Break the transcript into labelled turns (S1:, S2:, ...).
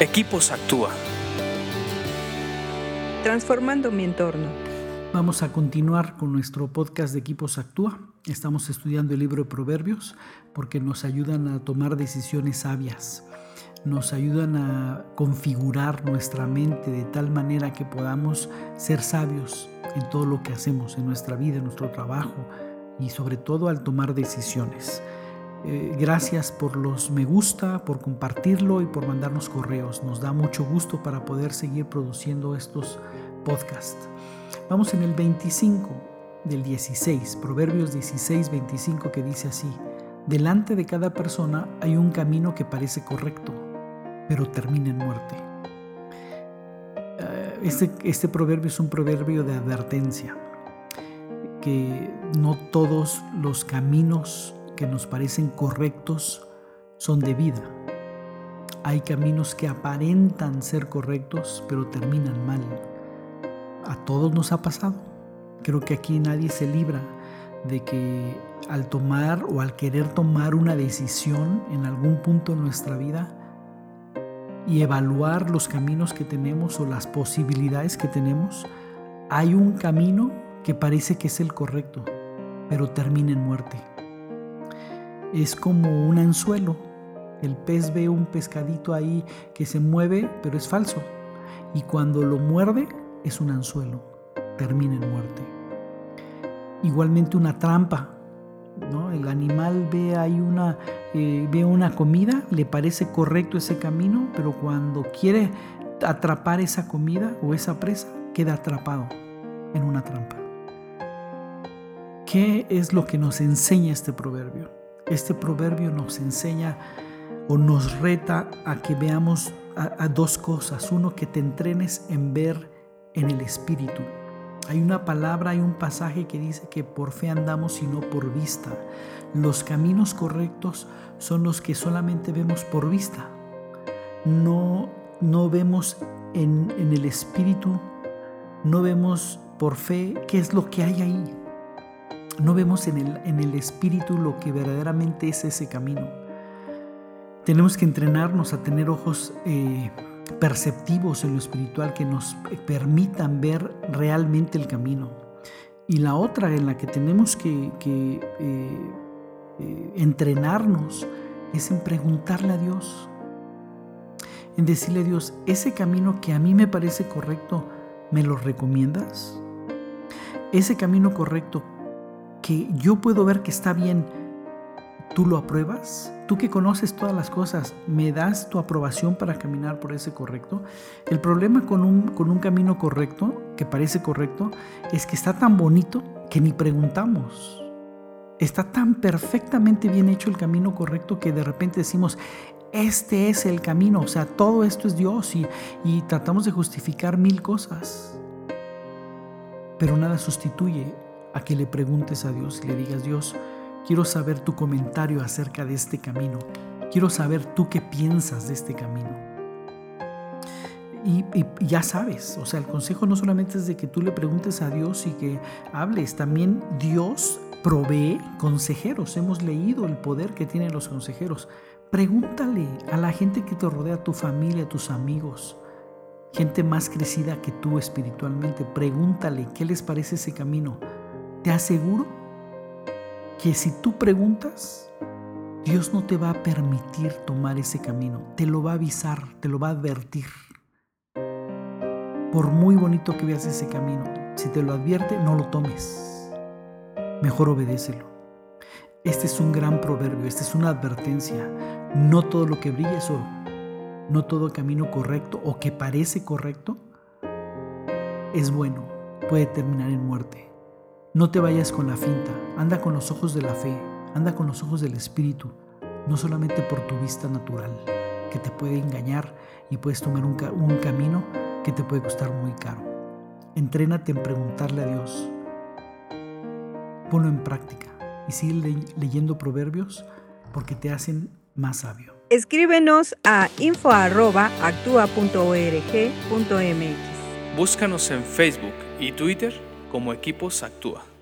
S1: Equipos Actúa.
S2: Transformando mi entorno.
S3: Vamos a continuar con nuestro podcast de Equipos Actúa. Estamos estudiando el libro de Proverbios porque nos ayudan a tomar decisiones sabias. Nos ayudan a configurar nuestra mente de tal manera que podamos ser sabios en todo lo que hacemos, en nuestra vida, en nuestro trabajo y sobre todo al tomar decisiones. Eh, gracias por los me gusta, por compartirlo y por mandarnos correos. Nos da mucho gusto para poder seguir produciendo estos podcasts. Vamos en el 25 del 16, Proverbios 16, 25, que dice así, delante de cada persona hay un camino que parece correcto, pero termina en muerte. Eh, este, este proverbio es un proverbio de advertencia, que no todos los caminos que nos parecen correctos son de vida. Hay caminos que aparentan ser correctos, pero terminan mal. A todos nos ha pasado. Creo que aquí nadie se libra de que al tomar o al querer tomar una decisión en algún punto de nuestra vida y evaluar los caminos que tenemos o las posibilidades que tenemos, hay un camino que parece que es el correcto, pero termina en muerte es como un anzuelo. El pez ve un pescadito ahí que se mueve, pero es falso. Y cuando lo muerde, es un anzuelo. Termina en muerte. Igualmente una trampa. ¿no? El animal ve ahí una, eh, ve una comida, le parece correcto ese camino, pero cuando quiere atrapar esa comida o esa presa, queda atrapado en una trampa. ¿Qué es lo que nos enseña este proverbio? Este proverbio nos enseña o nos reta a que veamos a, dos cosas. Uno, que te entrenes en ver en el Espíritu. Hay una palabra, hay un pasaje que dice que por fe andamos y no por vista. Los caminos correctos son los que solamente vemos por vista. No, no vemos en, en el Espíritu, no vemos por fe qué es lo que hay ahí no vemos en el, en el espíritu lo que verdaderamente es ese camino. Tenemos que entrenarnos a tener ojos eh, perceptivos en lo espiritual que nos permitan ver realmente el camino. Y la otra en la que tenemos que, eh, eh, entrenarnos es en preguntarle a Dios, en decirle a Dios, ese camino que a mí me parece correcto, ¿me lo recomiendas? Ese camino correcto, que yo puedo ver que está bien, ¿tú lo apruebas? Tú que conoces todas las cosas, ¿me das tu aprobación para caminar por ese correcto? El problema con un, con un camino correcto, que parece correcto, es que está tan bonito que ni preguntamos. Está tan perfectamente bien hecho el camino correcto que de repente decimos, este es el camino, o sea, todo esto es Dios y, y tratamos de justificar mil cosas. Pero nada sustituye a que le preguntes a Dios y le digas, Dios, quiero saber tu comentario acerca de este camino. Quiero saber tú qué piensas de este camino. Y, ya sabes, o sea, el consejo no solamente es de que tú le preguntes a Dios y que hables, también Dios provee consejeros. Hemos leído el poder que tienen los consejeros. Pregúntale a la gente que te rodea, a tu familia, a tus amigos, gente más crecida que tú espiritualmente. Pregúntale qué les parece ese camino. Te aseguro que si tú preguntas, Dios no te va a permitir tomar ese camino, te lo va a avisar, te lo va a advertir. Por muy bonito que veas ese camino, si te lo advierte, no lo tomes. Mejor obedécelo. Este es un gran proverbio, esta es una advertencia. No todo lo que brilla es oro. No todo camino correcto o que parece correcto es bueno. Puede terminar en muerte. No te vayas con la finta, anda con los ojos de la fe, anda con los ojos del Espíritu, no solamente por tu vista natural, que te puede engañar y puedes tomar un, camino que te puede costar muy caro. Entrénate en preguntarle a Dios. Ponlo en práctica y sigue leyendo proverbios porque te hacen más sabio.
S2: Escríbenos a info.actua.org.mx.
S1: Búscanos en Facebook y Twitter como Equipos Actúa.